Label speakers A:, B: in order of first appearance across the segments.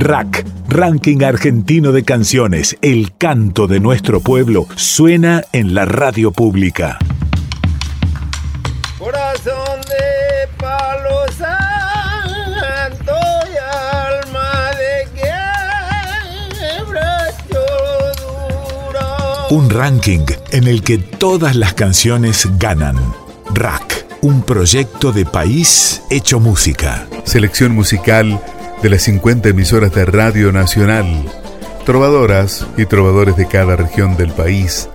A: Rack, Ranking Argentino de Canciones, el canto de nuestro pueblo, suena en la radio pública.
B: Corazón de palo santo y alma de quiebra duro.
A: Un ranking en el que todas las canciones ganan. Rack, un proyecto de país hecho música.
C: Selección musical de las 50 emisoras de Radio Nacional, trovadoras y trovadores de cada región del país,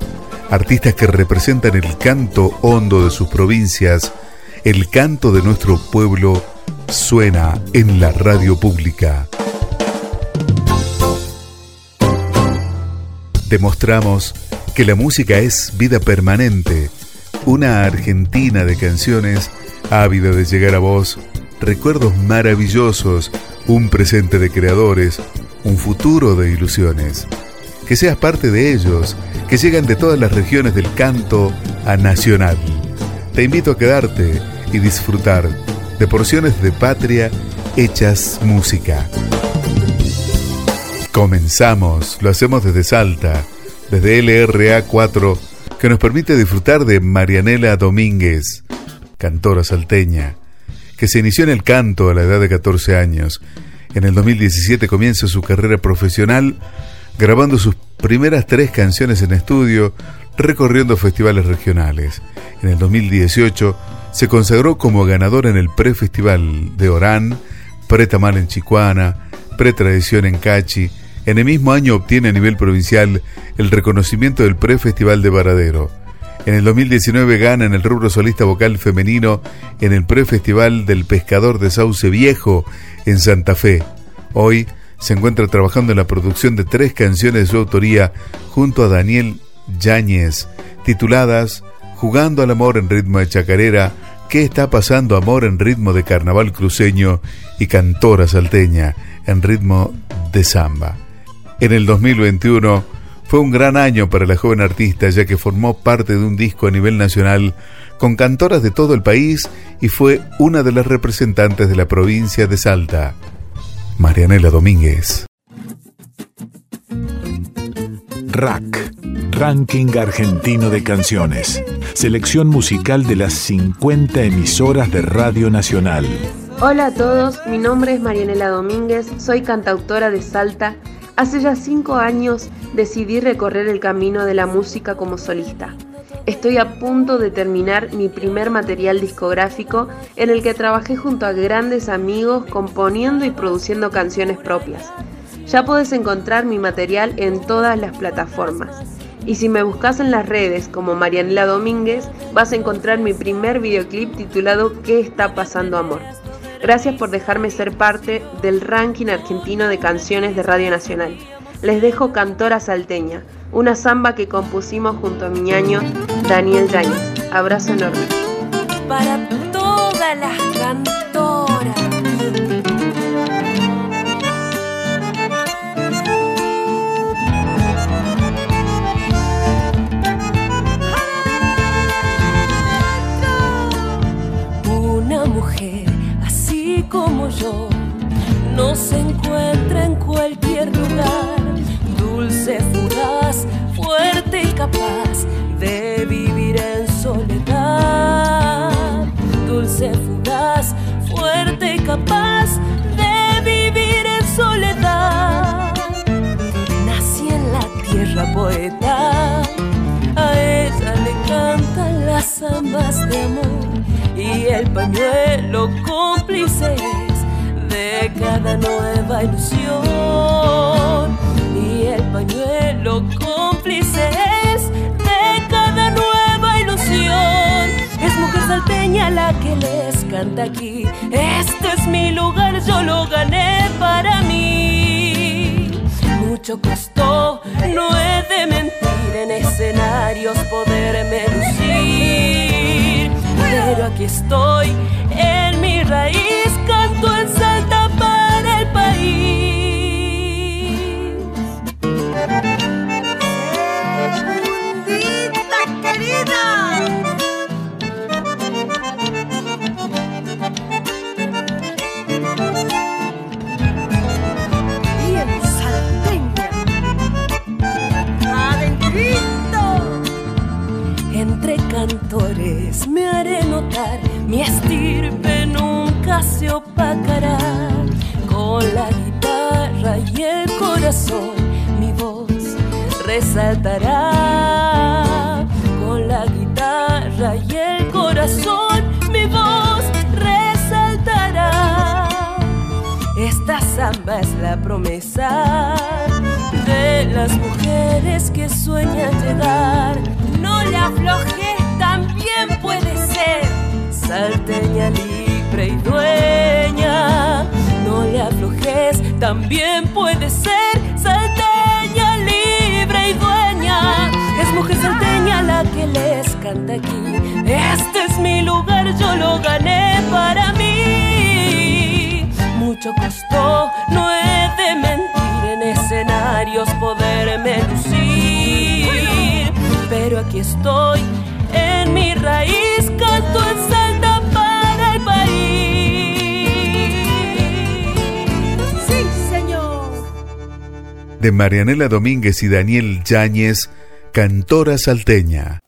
C: artistas que representan el canto hondo de sus provincias, el canto de nuestro pueblo suena en la radio pública. Demostramos que la música es vida permanente, una Argentina de canciones ávida de llegar a vos, recuerdos maravillosos un presente de creadores, un futuro de ilusiones. Que seas parte de ellos, que llegan de todas las regiones del canto a nacional. Te invito a quedarte y disfrutar de porciones de patria hechas música. Comenzamos, lo hacemos desde Salta, desde LRA 4, que nos permite disfrutar de Marianela Domínguez, cantora salteña que se inició en el canto a la edad de 14 años. En el 2017 comienza su carrera profesional grabando sus primeras tres canciones en estudio, recorriendo festivales regionales. En el 2018 se consagró como ganador en el pre-festival de Orán, pre-tamal en Chicuana, pre-tradición en Cachi. En el mismo año obtiene a nivel provincial el reconocimiento del pre-festival de Varadero. En el 2019 gana en el rubro solista vocal femenino en el pre-festival del Pescador de Sauce Viejo en Santa Fe. Hoy se encuentra trabajando en la producción de tres canciones de su autoría junto a Daniel Yáñez, tituladas Jugando al amor en ritmo de chacarera, ¿Qué está pasando amor en ritmo de carnaval cruceño y cantora salteña en ritmo de samba? En el 2021 fue un gran año para la joven artista ya que formó parte de un disco a nivel nacional con cantoras de todo el país y fue una de las representantes de la provincia de Salta. Marianela Domínguez.
A: Rack, Ranking Argentino de Canciones. Selección musical de las 50 emisoras de Radio Nacional.
D: Hola a todos, mi nombre es Marianela Domínguez, soy cantautora de Salta Hace ya cinco años decidí recorrer el camino de la música como solista. Estoy a punto de terminar mi primer material discográfico en el que trabajé junto a grandes amigos componiendo y produciendo canciones propias. Ya puedes encontrar mi material en todas las plataformas. Y si me buscas en las redes como Marianela Domínguez, vas a encontrar mi primer videoclip titulado ¿Qué está pasando amor? Gracias por dejarme ser parte del ranking argentino de canciones de Radio Nacional. Les dejo Cantora Salteña, una samba que compusimos junto a mi ñaño Daniel Yáñez. Abrazo enorme.
E: Para todas las cantoras. No se encuentra en cualquier lugar. Dulce, fugaz, fuerte y capaz de vivir en soledad. Dulce, fugaz, fuerte y capaz de vivir en soledad. Nací en la tierra poeta, a ella le cantan las amas de amor y el pañuelo cómplices de cada nueva ilusión. Y el pañuelo cómplices de cada nueva ilusión. Es mujer salteña la que les canta aquí. Este es mi lugar yo lo gané para mí. Mucho costó no he de mentir en escenarios poderme lucir. Pero aquí estoy en el país, canto en Salta para el país, felicita
F: querida, y en Salteña, entre
E: cantores, me haré notar mi esposa. Mi voz resaltará. Con la guitarra y el corazón mi voz resaltará. Esta samba es la promesa de las mujeres que sueñan llegar. No le aflojes, también puede ser salteña libre y dueña. No le aflojes, también puede ser Es mujer salteña la que les canta aquí. Este es mi lugar, yo lo gané para mí. Mucho costó, no he de mentir en escenarios poderme lucir. Pero aquí estoy, en mi raíz, canto el
C: De Marianela Domínguez y Daniel Yáñez, cantora salteña.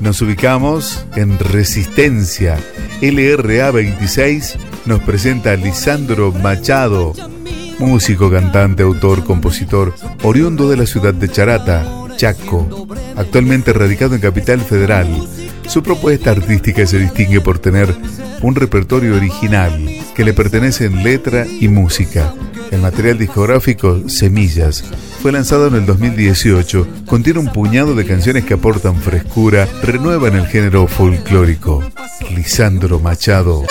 C: Nos ubicamos en Resistencia. LRA 26 nos presenta a Lisandro Machado, músico, cantante, autor, compositor, oriundo de la ciudad de Charata, Chaco, actualmente radicado en Capital Federal. Su propuesta artística se distingue por tener un repertorio original que le pertenece en letra y música. El material discográfico Semillas fue lanzado en el 2018. Contiene un puñado de canciones que aportan frescura, renuevan el género folclórico. Lisandro Machado.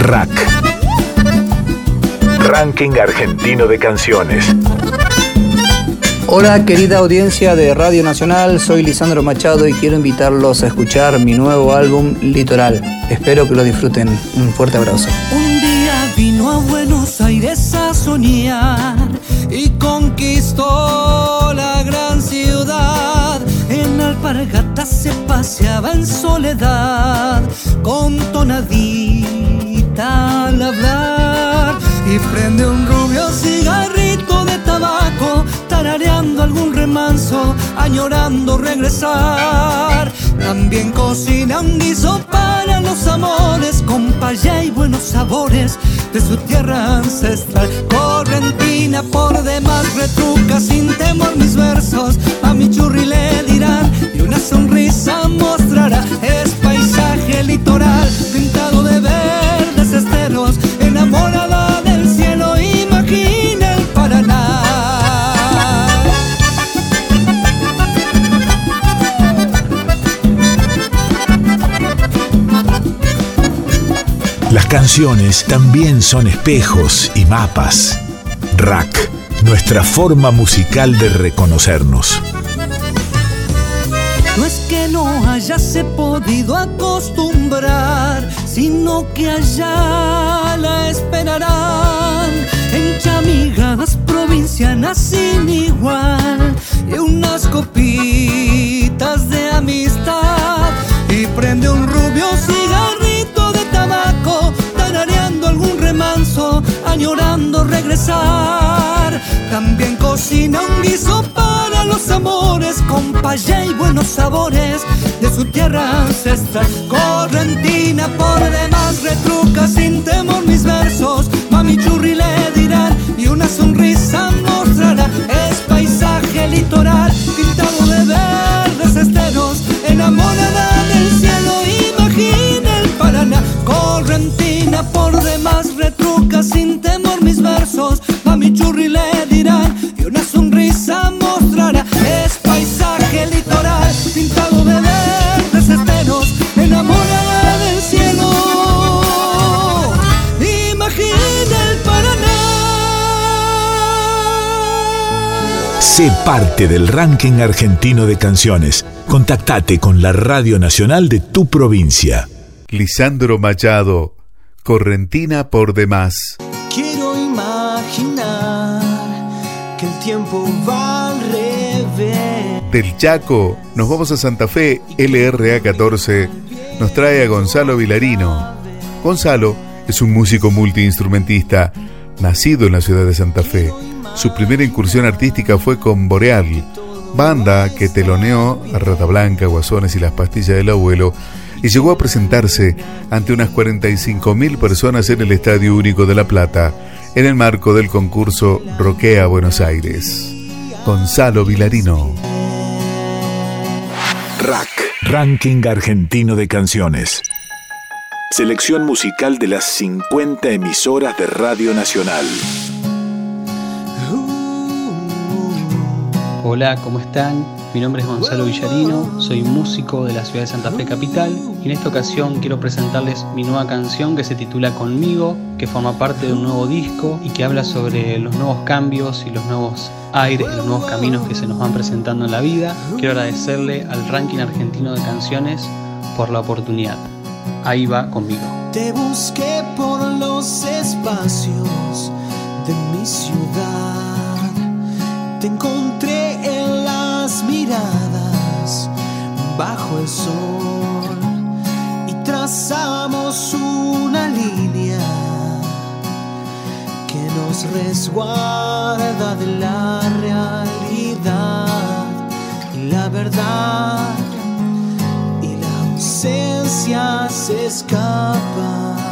A: Rack. Ranking argentino de canciones.
F: Hola querida audiencia de Radio Nacional, soy Lisandro Machado y quiero invitarlos a escuchar mi nuevo álbum Litoral. Espero que lo disfruten. Un fuerte abrazo.
G: Un día vino a Buenos Aires a soñar y conquistó la gran ciudad. En alpargatas se paseaba en soledad, con tonadita al hablar y prende un rubio cigarrito de tabaco, tarareando algún remanso, añorando regresar. También cocina un guiso para los amores, con payá y buenos sabores de su tierra ancestral. Correntina por demás retruca sin temor mis versos, a mi churri le dirán y una sonrisa mostrará. Es paisaje litoral pintado de verdes
A: canciones también son espejos y mapas. Rack, nuestra forma musical de reconocernos.
G: No es que no hayase podido acostumbrar, sino que allá la esperarán. En chamigadas provincianas sin igual y unas copitas de amistad. Y prende un añorando regresar. También cocina un guiso para los amores, con payá y buenos sabores de su tierra ancestral. Correntina por demás retruca sin temor mis versos, mami churri le dirán y una sonrisa mostrará. Es paisaje litoral pintado de verdes esteros, enamorada del cielo, imagina el Paraná. Correntina por demás versos, mami churri le dirán y una sonrisa mostrará. Es paisaje litoral pintado de verdes esteros, enamorada del cielo. Imagina el Paraná.
A: Sé parte del ranking argentino de canciones. Contactate con la Radio Nacional de tu provincia.
C: Lisandro Machado, Correntina por demás.
H: Tiempo va al revés.
C: Del Chaco nos vamos a Santa Fe, LRA 14 nos trae a Gonzalo Vilarino. Gonzalo es un músico multiinstrumentista, nacido en la ciudad de Santa Fe. Su primera incursión artística fue con Boreal, banda que teloneó a Rata Blanca, Guasones y las Pastillas del Abuelo, y llegó a presentarse ante unas 45.000 personas en el Estadio Único de La Plata, en el marco del concurso Roquea Buenos Aires. Gonzalo Vilarino.
A: Rack, Ranking Argentino de Canciones. Selección musical de las 50 emisoras de Radio Nacional.
I: Hola, ¿cómo están? Mi nombre es Gonzalo Villarino, soy músico de la ciudad de Santa Fe Capital y en esta ocasión quiero presentarles mi nueva canción que se titula Conmigo, que forma parte de un nuevo disco y que habla sobre los nuevos cambios y los nuevos aires, los nuevos caminos que se nos van presentando en la vida. Quiero agradecerle al ranking argentino de canciones por la oportunidad. Ahí va conmigo.
H: Te busqué por los espacios de mi ciudad. Te encontré bajo el sol y trazamos una línea que nos resguarda de la realidad y la verdad ausencia se escapa.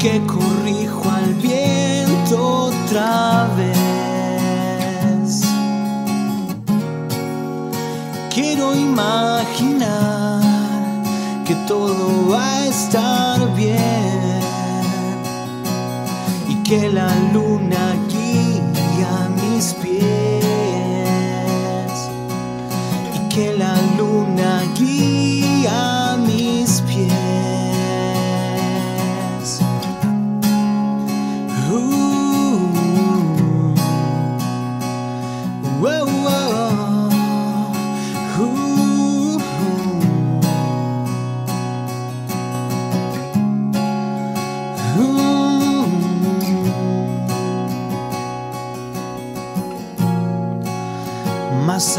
H: Que corrijo al viento otra vez. Quiero imaginar que todo va a estar bien y que la luna guía mis pies y que la luna guía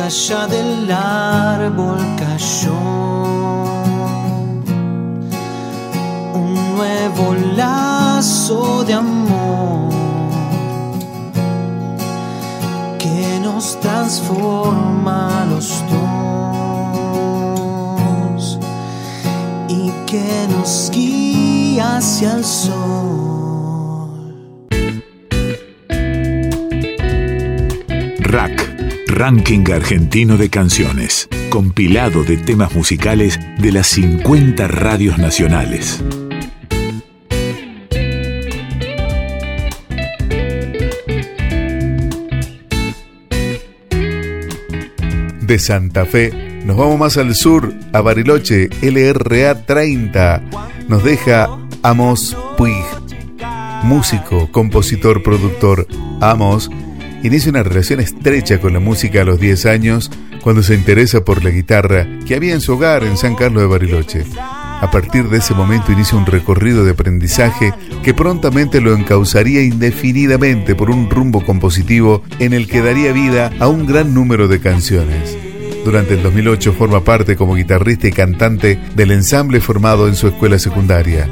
H: allá del árbol cayó un nuevo lazo de amor que nos transforma los dos y que nos guía hacia el sol.
A: Ranking Argentino de Canciones. Compilado de temas musicales de las 50 radios nacionales.
C: De Santa Fe nos vamos más al sur, a Bariloche, LRA 30. Nos deja Amos Puig, músico, compositor, productor. Amos inicia una relación estrecha con la música a los 10 años cuando se interesa por la guitarra que había en su hogar en San Carlos de Bariloche. A partir de ese momento inicia un recorrido de aprendizaje que prontamente lo encauzaría indefinidamente por un rumbo compositivo en el que daría vida a un gran número de canciones. Durante el 2008 forma parte como guitarrista y cantante del ensamble formado en su escuela secundaria.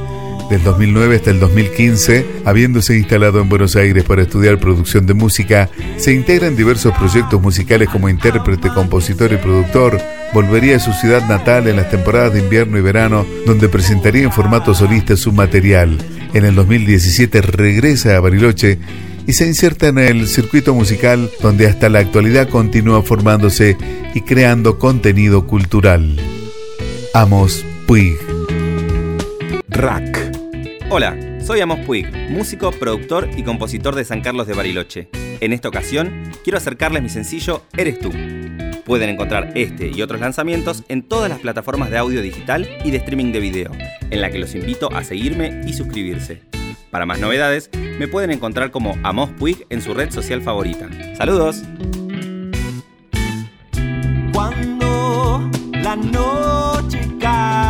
C: Del 2009 hasta el 2015, habiéndose instalado en Buenos Aires para estudiar producción de música, se integra en diversos proyectos musicales como intérprete, compositor y productor, volvería a su ciudad natal en las temporadas de invierno y verano, donde presentaría en formato solista su material. En el 2017 regresa a Bariloche y se inserta en el circuito musical donde hasta la actualidad continúa formándose y creando contenido cultural. Amos Puig.
J: Rack. Hola, soy Amos Puig, músico, productor y compositor de San Carlos de Bariloche. En esta ocasión, quiero acercarles mi sencillo Eres tú. Pueden encontrar este y otros lanzamientos en todas las plataformas de audio digital y de streaming de video, en la que los invito a seguirme y suscribirse. Para más novedades, me pueden encontrar como Amos Puig en su red social favorita. ¡Saludos!
K: Cuando la noche cae,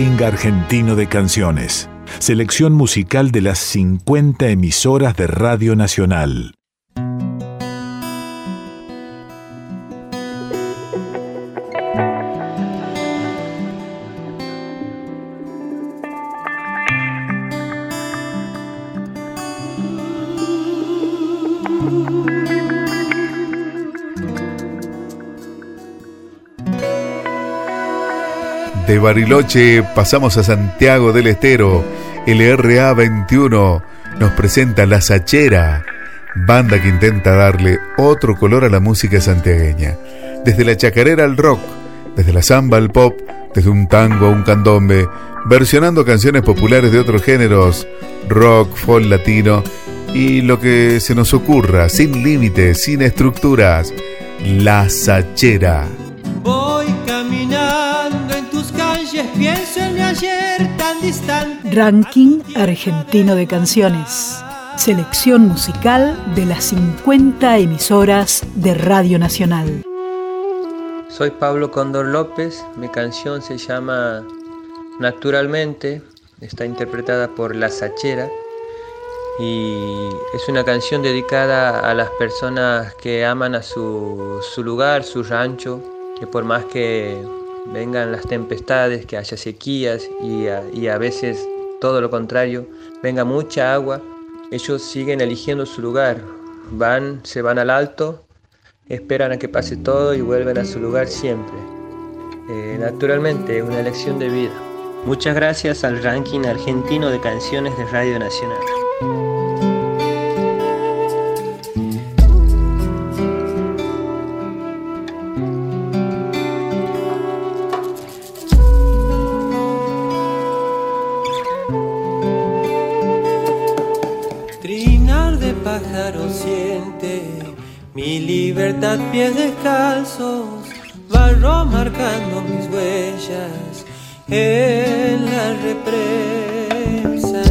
A: Ranking Argentino de Canciones. Selección musical de las 50 emisoras de Radio Nacional.
C: De Bariloche pasamos a Santiago del Estero. LRA 21 nos presenta La Sachera, banda que intenta darle otro color a la música santiagueña. Desde la chacarera al rock, desde la samba al pop, desde un tango a un candombe, versionando canciones populares de otros géneros, rock, folk latino y lo que se nos ocurra, sin límites, sin estructuras. La Sachera.
L: Ranking Argentino de Canciones. Selección musical de las 50 emisoras de Radio Nacional.
M: Soy Pablo Condor López, mi canción se llama Naturalmente, está interpretada por La Sachera y es una canción dedicada a las personas que aman a su, lugar, su rancho, que por más que vengan las tempestades, que haya sequías y a veces todo lo contrario, venga mucha agua, ellos siguen eligiendo su lugar, van, se van al alto, esperan a que pase todo y vuelven a su lugar siempre. Eh, naturalmente, es una elección de vida. Muchas gracias al ranking argentino de canciones de Radio Nacional.
N: Libertad pies descalzos, barro marcando mis huellas en la represa.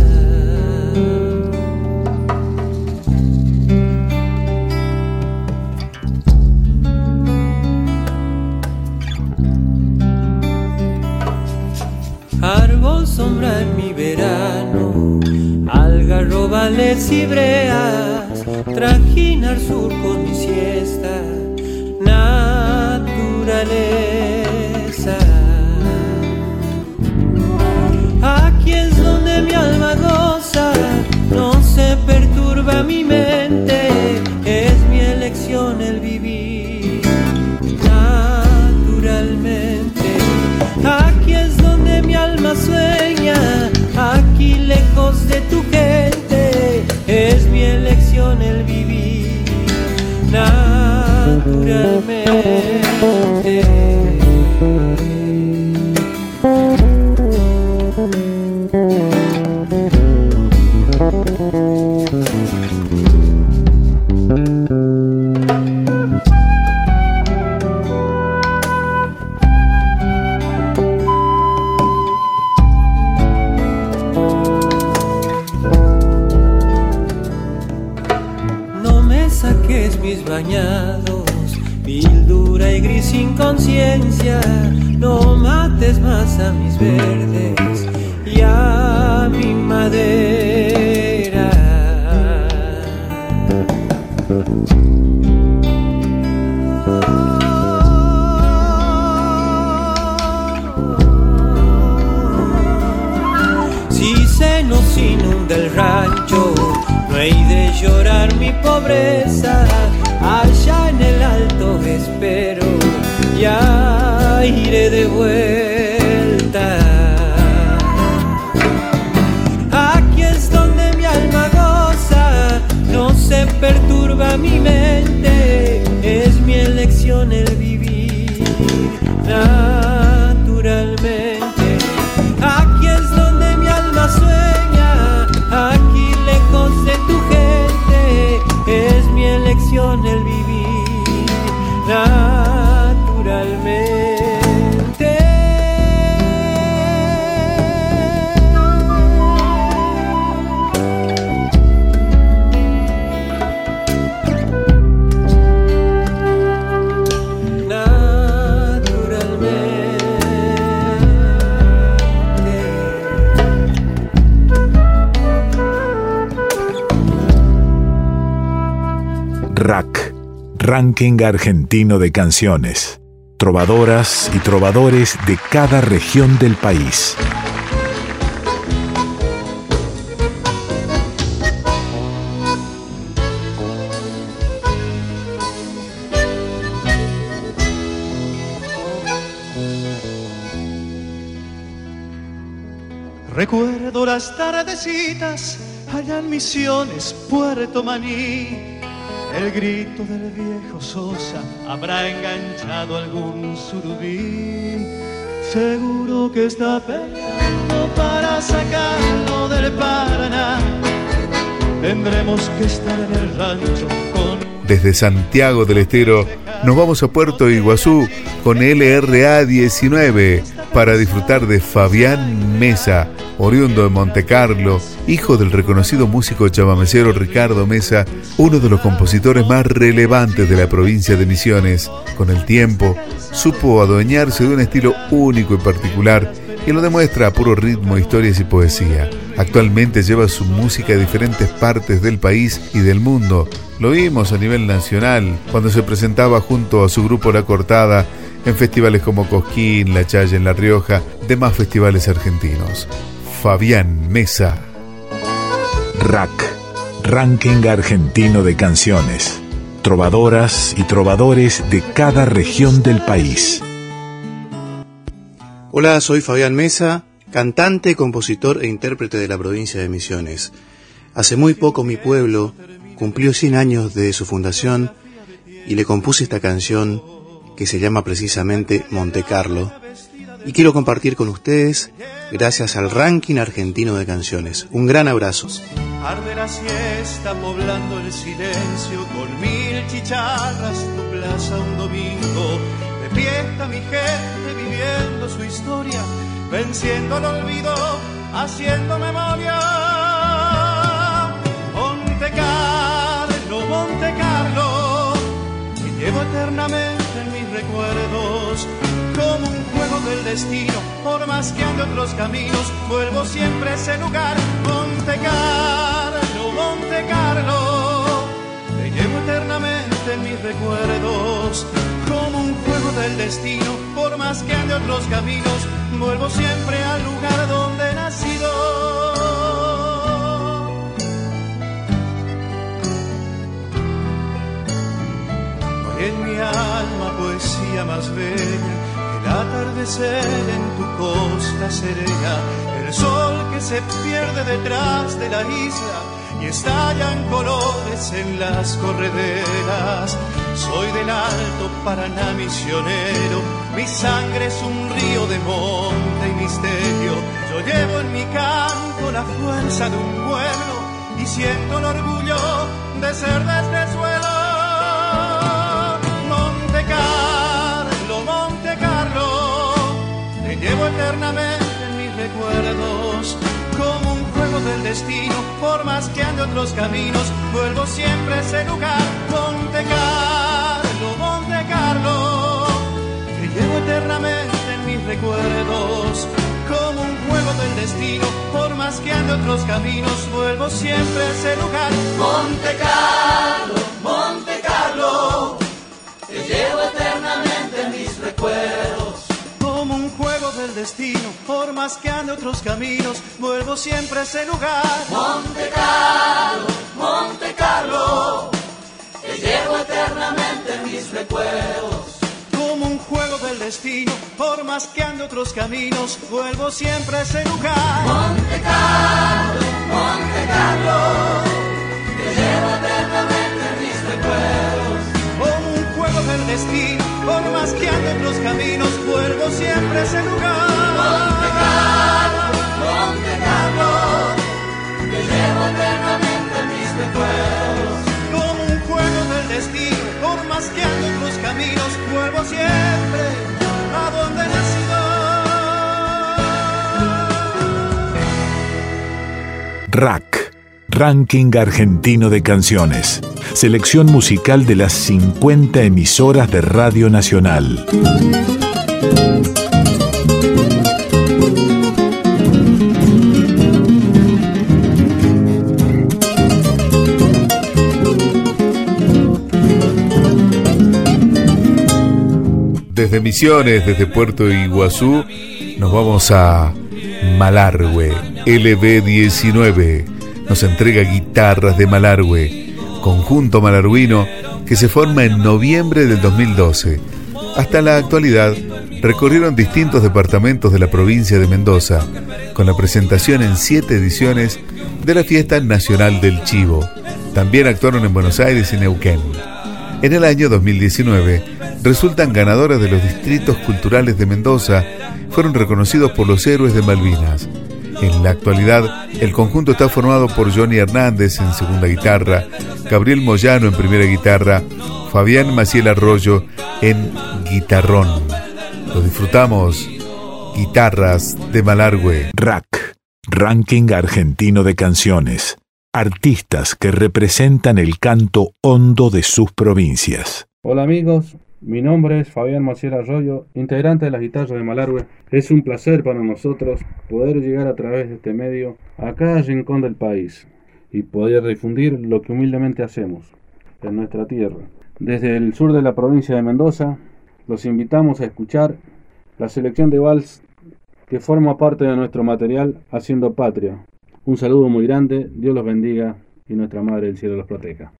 N: Árbol sombra en mi verano, algarrobales y breas trajinar surcos mi siesta, naturaleza. Aquí es donde mi alma goza, no se perturba mi mente, es mi elección el vivir naturalmente. Aquí es donde mi alma sueña, aquí lejos de tu elección el vivir naturalmente. No mates más a mis verdes y a mi madera. Si se nos inunda el rancho, pobreza, allá en el alto espero ya iré de vuelta. Aquí es donde mi alma goza, no se perturba mi mente, es mi elección el vivir.
A: Ranking argentino de canciones, trovadoras y trovadores de cada región del país.
O: Recuerdo las tardecitas allá en Misiones, Puerto Maní el grito del viejo Sosa habrá enganchado algún surubí. Seguro que está peleando para sacarlo del Paraná. Tendremos que estar en el rancho con...
C: Desde Santiago del Estero nos vamos a Puerto Iguazú con LRA 19 para disfrutar de Fabián Mesa, oriundo de Montecarlo, hijo del reconocido músico chamamecero Ricardo Mesa, uno de los compositores más relevantes de la provincia de Misiones. Con el tiempo, supo adueñarse de un estilo único y particular y lo demuestra a puro ritmo, historias y poesía. Actualmente lleva su música a diferentes partes del país y del mundo. Lo vimos a nivel nacional cuando se presentaba junto a su grupo La Cortada en festivales como Cosquín, La Chaya en La Rioja, demás festivales argentinos. Fabián Mesa.
A: Rack, Ranking Argentino de Canciones. Trovadoras y trovadores de cada región del país.
P: Hola, soy Fabián Mesa, cantante, compositor e intérprete de la provincia de Misiones. Hace muy poco mi pueblo cumplió 100 años de su fundación y le compuse esta canción que se llama precisamente Monte Carlo y quiero compartir con ustedes gracias al ranking argentino de canciones. Un gran abrazo.
O: Arde la siesta poblando el silencio con mil chicharras tu plaza un domingo. De fiesta mi gente viviendo su historia, venciendo el olvido, haciendo memoria. Monte Carlo, Monte Carlo, y llevo eternamente recuerdos como un juego del destino, por más que ande otros caminos, vuelvo siempre a ese lugar, Monte Carlo, Monte Carlo, te llevo eternamente en mis recuerdos, como un juego del destino, por más que ande otros caminos, vuelvo siempre al lugar donde he nacido. en mi alma más bella el atardecer en tu costa serena, el sol que se pierde detrás de la isla y estallan colores en las correderas. Soy del alto Paraná misionero, mi sangre es un río de monte y misterio. Yo llevo en mi canto la fuerza de un pueblo y siento el orgullo de ser de este suelo. Eternamente en mis recuerdos. Como un juego del destino, por más que ande otros caminos, vuelvo siempre a ese lugar. Monte Carlo, Monte Carlo, te llevo eternamente en mis recuerdos. Como un juego del destino, por más que ande otros caminos, vuelvo siempre a ese lugar. Monte Carlo, Monte Carlo, te llevo eternamente en mis recuerdos. Destino, por más que ande otros caminos, vuelvo siempre a ese lugar. Monte Carlo, Monte Carlo, te llevo eternamente en mis recuerdos. Como un juego del destino, por más que ande otros caminos, vuelvo siempre a ese lugar. Monte Carlo, Monte Carlo, te llevo eternamente en mis recuerdos. Como un juego del destino, por más que ande otros caminos, vuelvo siempre a ese lugar. Monte Carlo, Monte Carlo, te llevo eternamente en mis recuerdos. Como un juego del destino, por más que ande otros caminos, vuelvo siempre a donde he nacido.
A: Rack, Ranking Argentino de Canciones. Selección musical de las 50 emisoras de Radio Nacional.
C: Desde Misiones, desde Puerto Iguazú, nos vamos a Malargüe, LB19. Nos entrega guitarras de Malargüe, conjunto malarguino que se forma en noviembre del 2012. Hasta la actualidad, recorrieron distintos departamentos de la provincia de Mendoza, con la presentación en siete ediciones de la Fiesta Nacional del Chivo. También actuaron en Buenos Aires y Neuquén. En el año 2019, resultan ganadoras de los distritos culturales de Mendoza, fueron reconocidos por los héroes de Malvinas. En la actualidad, el conjunto está formado por Johnny Hernández en segunda guitarra, Gabriel Moyano en primera guitarra, Fabián Maciel Arroyo en guitarrón. Lo disfrutamos. Guitarras de Malargüe.
A: Rack, Ranking Argentino de Canciones. Artistas que representan el canto hondo de sus provincias.
Q: Hola amigos, Mi nombre es Fabián Maciel Arroyo, integrante de las guitarras de Malargüe. Es un placer para nosotros poder llegar a través de este medio a cada rincón del país y poder difundir lo que humildemente hacemos en nuestra tierra. Desde el sur de la provincia de Mendoza, los invitamos a escuchar la selección de vals que forma parte de nuestro material Haciendo Patria. Un saludo muy grande, Dios los bendiga y nuestra Madre del Cielo los proteja.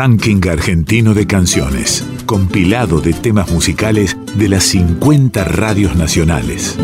A: Ranking Argentino de Canciones, compilado de temas musicales de las 50 radios nacionales.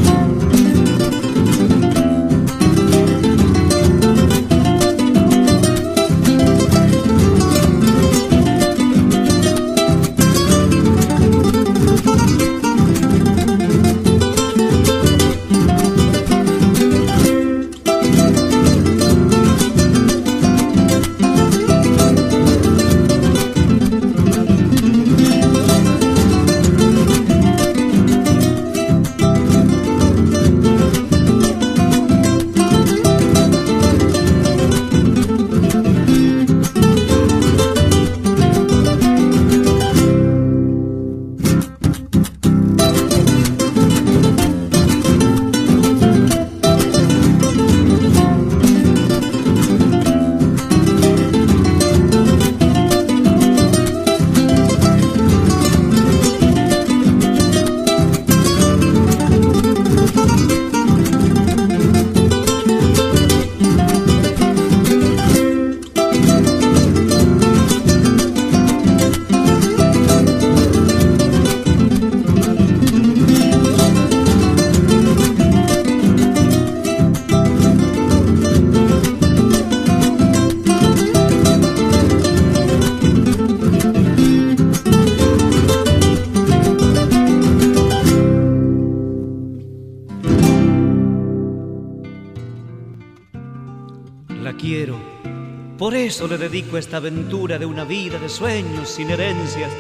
R: Eso le dedico esta aventura de una vida de sueños sin herencias,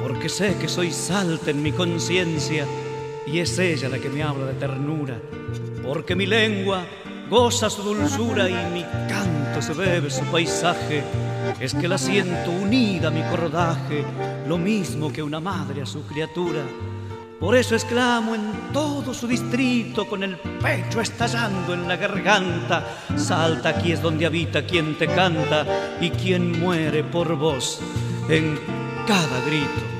R: porque sé que soy salta en mi conciencia y es ella la que me habla de ternura, porque mi lengua goza su dulzura y mi canto se bebe su paisaje. Es que la siento unida a mi cordaje, lo mismo que una madre a su criatura. Por eso exclamo en todo su distrito, con el pecho estallando en la garganta. Salta, aquí es donde habita quien te canta y quien muere por vos en cada grito.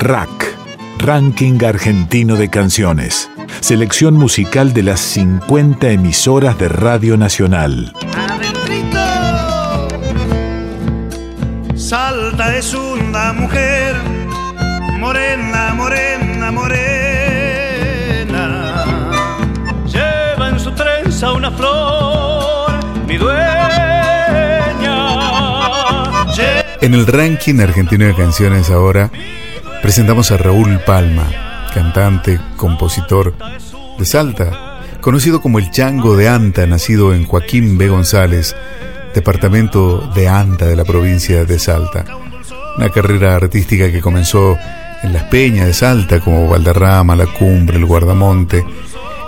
A: Rack, Ranking Argentino de Canciones. Selección musical de las 50 emisoras de Radio Nacional.
O: Salta es una mujer, morena, morena, morena.
R: Lleva en su trenza una flor, mi dueña.
C: En el ranking argentino de canciones ahora presentamos a Raúl Palma, cantante, compositor de Salta, conocido como el Chango de Anta, nacido en Joaquín B. González, departamento de Anta de la provincia de Salta. Una carrera artística que comenzó en las peñas de Salta como Valderrama, La Cumbre, el Guardamonte,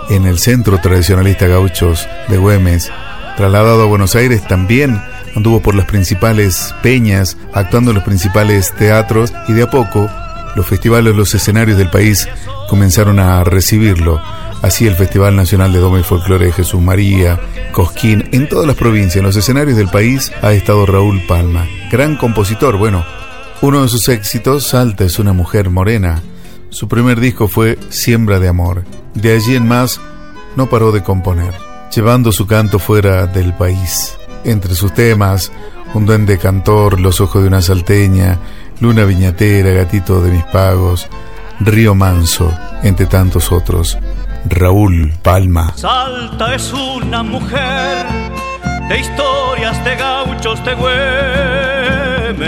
C: en el Centro Tradicionalista Gauchos de Güemes. Trasladado a Buenos Aires también anduvo por las principales peñas, actuando en los principales teatros y de a poco los festivales, los escenarios del país comenzaron a recibirlo. Así el Festival Nacional de Doma y Folclore de Jesús María, Cosquín, en todas las provincias, en los escenarios del país ha estado Raúl Palma, gran compositor. Bueno, uno de sus éxitos, Salta es una mujer morena. Su primer disco fue Siembra de Amor. De allí en más, no paró de componer, llevando su canto fuera del país. Entre sus temas, Un duende cantor, Los ojos de una salteña, Luna Viñatera, Gatito de mis pagos, Río Manso, entre tantos otros. Raúl Palma.
R: Salta es una mujer de historias de gauchos de Güemes.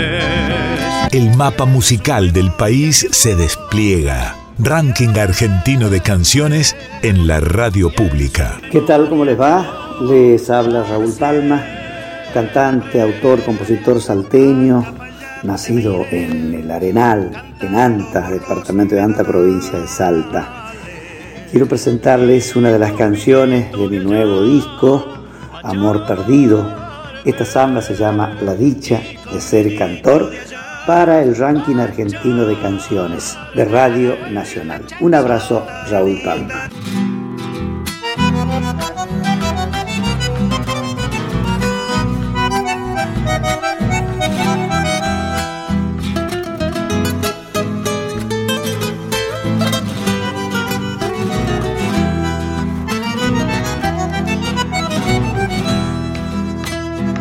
A: El mapa musical del país se despliega. Ranking argentino de canciones en la radio pública.
S: ¿Qué tal? ¿Cómo les va? Les habla Raúl Palma, cantante, autor, compositor salteño, nacido en el Arenal, en Anta, departamento de Anta, provincia de Salta. Quiero presentarles una de las canciones de mi nuevo disco, Amor Perdido. Esta samba se llama La dicha de ser cantor para el ranking argentino de canciones de Radio Nacional. Un abrazo, Raúl Palma.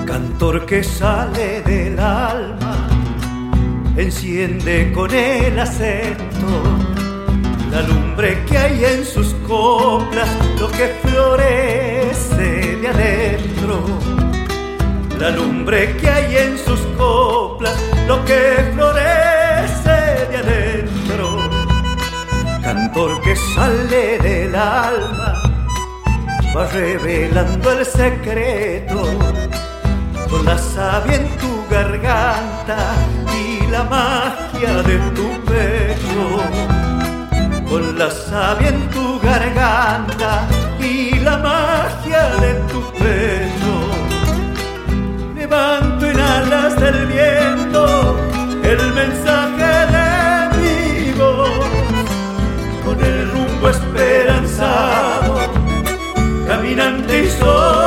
R: Cantor que sale del alma, enciende con el acento la lumbre que hay en sus coplas, lo que florece de adentro. La lumbre que hay en sus coplas, lo que florece de adentro. Cantor que sale del alma, va revelando el secreto con la savia en tu garganta y la magia de tu pecho. Con la savia en tu garganta y la magia de tu pecho. Levanto en alas del viento el mensaje de mi voz. Con el rumbo esperanzado, caminante y soñador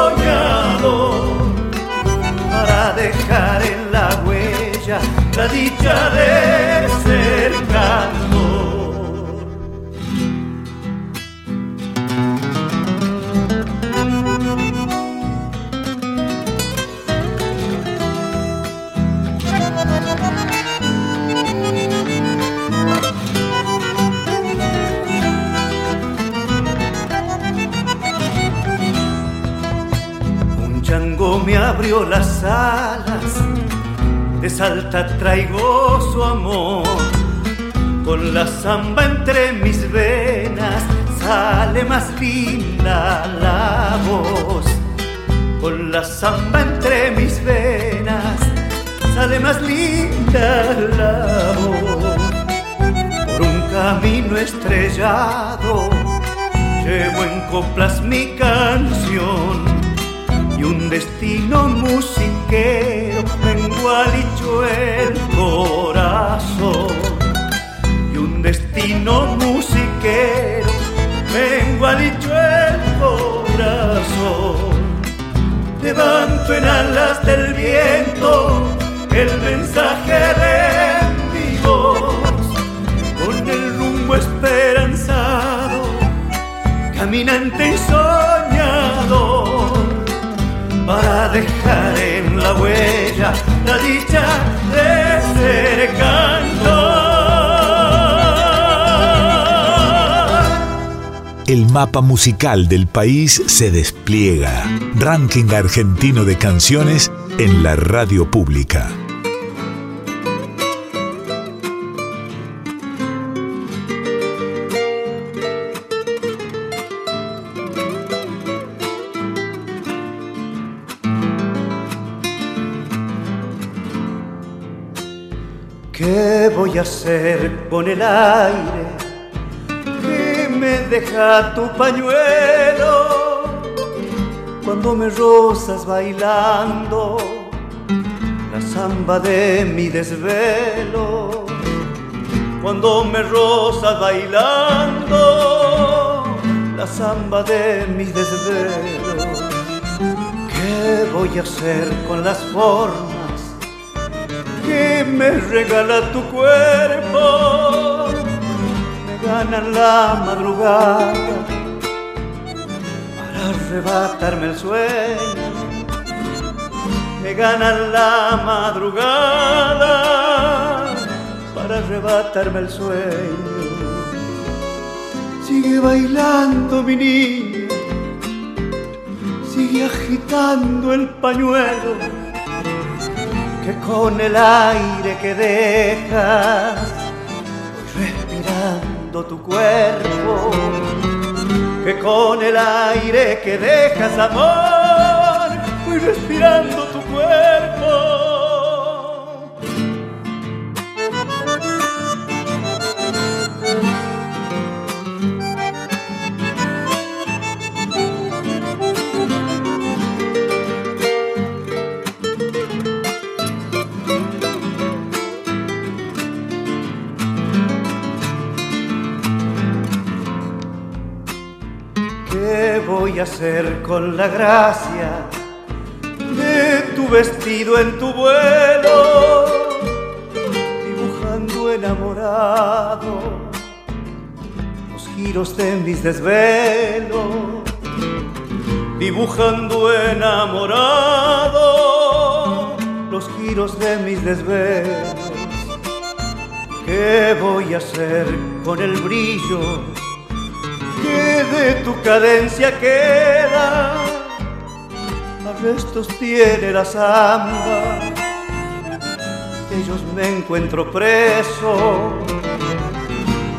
R: la dicha de ser cantor. Un chango me abrió las alas, de Salta traigo su amor. Con la zamba entre mis venas, sale más linda la voz. Con la samba entre mis venas sale más linda la voz. Por un camino estrellado llevo en coplas mi canción y un destino musiquero mengualicho el corazón. Y un destino musiquero mengualicho el corazón. Levanto en alas del viento el mensaje de mi voz. Con el rumbo esperanzado caminante y soñador dejar en la huella la dicha de ser cantor.
A: El mapa musical del país se despliega. Ranking argentino de canciones en la radio pública.
R: El aire que me deja tu pañuelo cuando me rozas bailando la samba de mi desvelo? Cuando me rozas bailando la samba de mi desvelo. ¿Qué voy a hacer con las formas? Que me regala tu cuerpo, me gana la madrugada para arrebatarme el sueño, me gana la madrugada para arrebatarme el sueño. Sigue bailando mi niña, sigue agitando el pañuelo que con el aire que dejas voy respirando tu cuerpo, que con el aire que dejas amor voy respirando tu cuerpo. Hacer con la gracia de tu vestido en tu vuelo? Dibujando enamorado los giros de mis desvelos. Dibujando enamorado los giros de mis desvelos. ¿Qué voy a hacer con el brillo? De tu cadencia queda, arrestos tiene la samba, ellos me encuentro preso,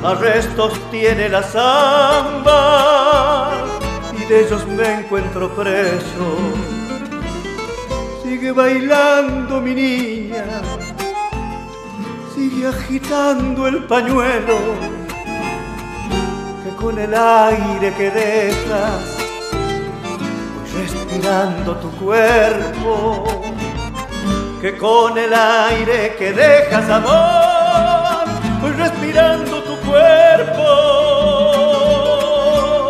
R: arrestos tiene la samba, y de ellos me encuentro preso. Sigue bailando mi niña, sigue agitando el pañuelo con el aire que dejas, voy respirando tu cuerpo, que con el aire que dejas amor, voy respirando tu cuerpo.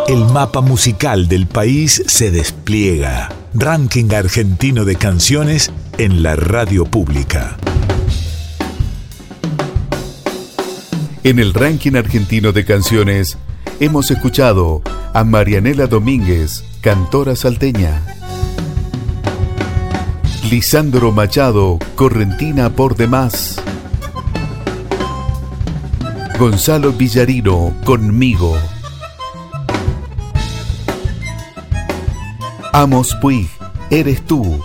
A: El mapa musical del país se despliega. Ranking argentino de canciones en la radio pública.
C: En el ranking argentino de canciones, hemos escuchado a Marianela Domínguez, cantora salteña. Lisandro Machado, correntina por demás. Gonzalo Villarino, conmigo. Amos Puig, eres tú.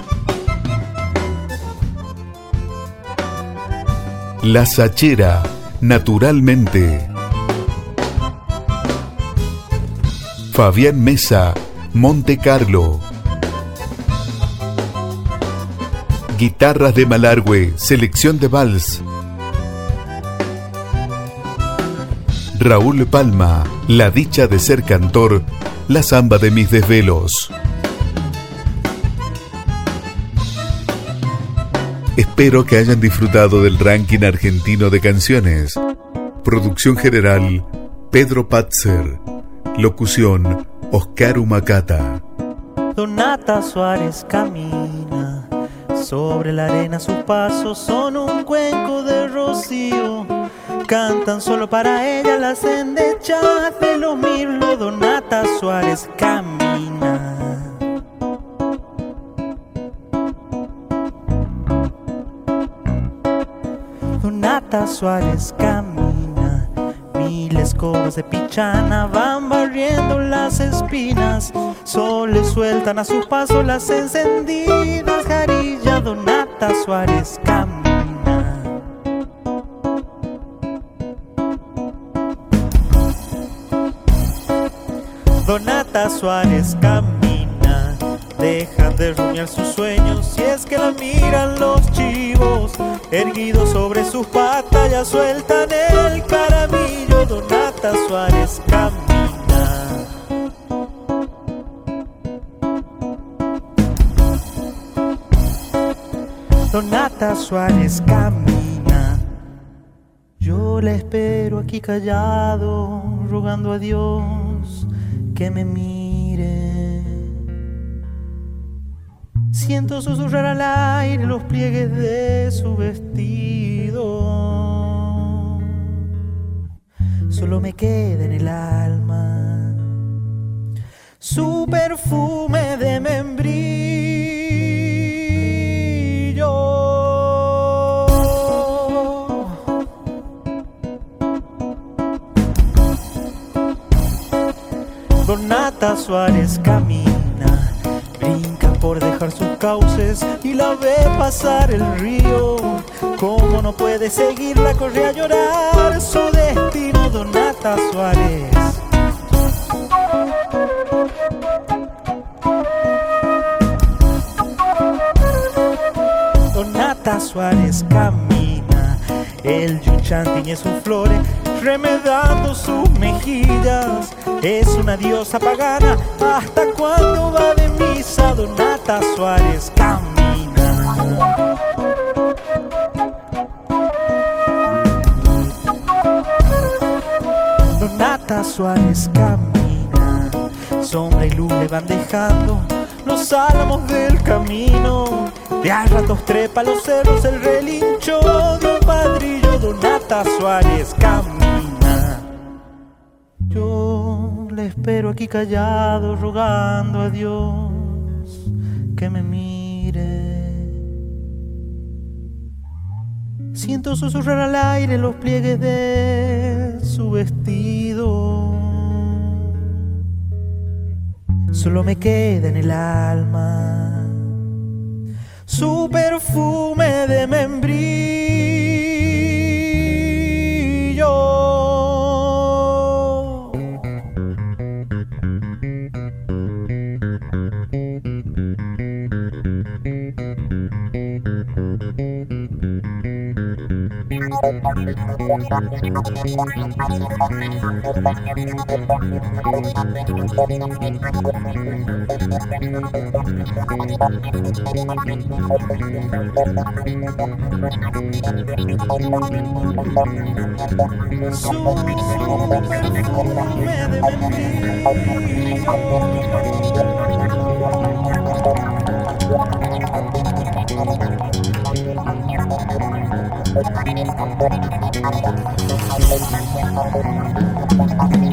C: La Sachera, naturalmente. Fabián Mesa, Monte Carlo. Guitarras de Malargüe, selección de vals. Raúl Palma, La dicha de ser cantor, La samba de mis desvelos. Espero que hayan disfrutado del ranking argentino de canciones. Producción general, Pedro Patzer. Locución, Oscar Humacata.
T: Donata Suárez camina sobre la arena, sus pasos son un cuenco de rocío. Cantan solo para ella las endechas de los mirlos. Donata Suárez camina. Donata Suárez camina, mil escobas de pichana van barriendo las espinas, sol le sueltan a su paso las encendidas jarilla. Donata Suárez camina. Donata Suárez camina, deja de rumiar sus sueños si es que la miran los chivos, erguidos sobre sus patas ya sueltan el caramillo. Donata Suárez camina. Donata Suárez camina. Yo la espero aquí callado, rogando a Dios que me mire. Siento susurrar al aire los pliegues de su vestido. Solo me queda en el alma su perfume de membrillo. Donata Suárez brinca por dejar sus cauces y la ve pasar el río. Como no puede seguirla, corre a llorar su destino, Donata Suárez. Donata Suárez camina, el yuchán tiñe sus flores, remedando sus mejillas. Es una diosa pagana, hasta cuando va de misa, Donata Suárez camina. Donata Suárez camina, sombra y luz le van dejando los álamos del camino. De a ratos trepa los cerros el relincho de padrillo. Donata Suárez camina. Espero aquí callado, rogando a Dios que me mire. Siento susurrar al aire los pliegues de su vestido. Solo me queda en el alma su perfume de membrillo. So, you. Thank you.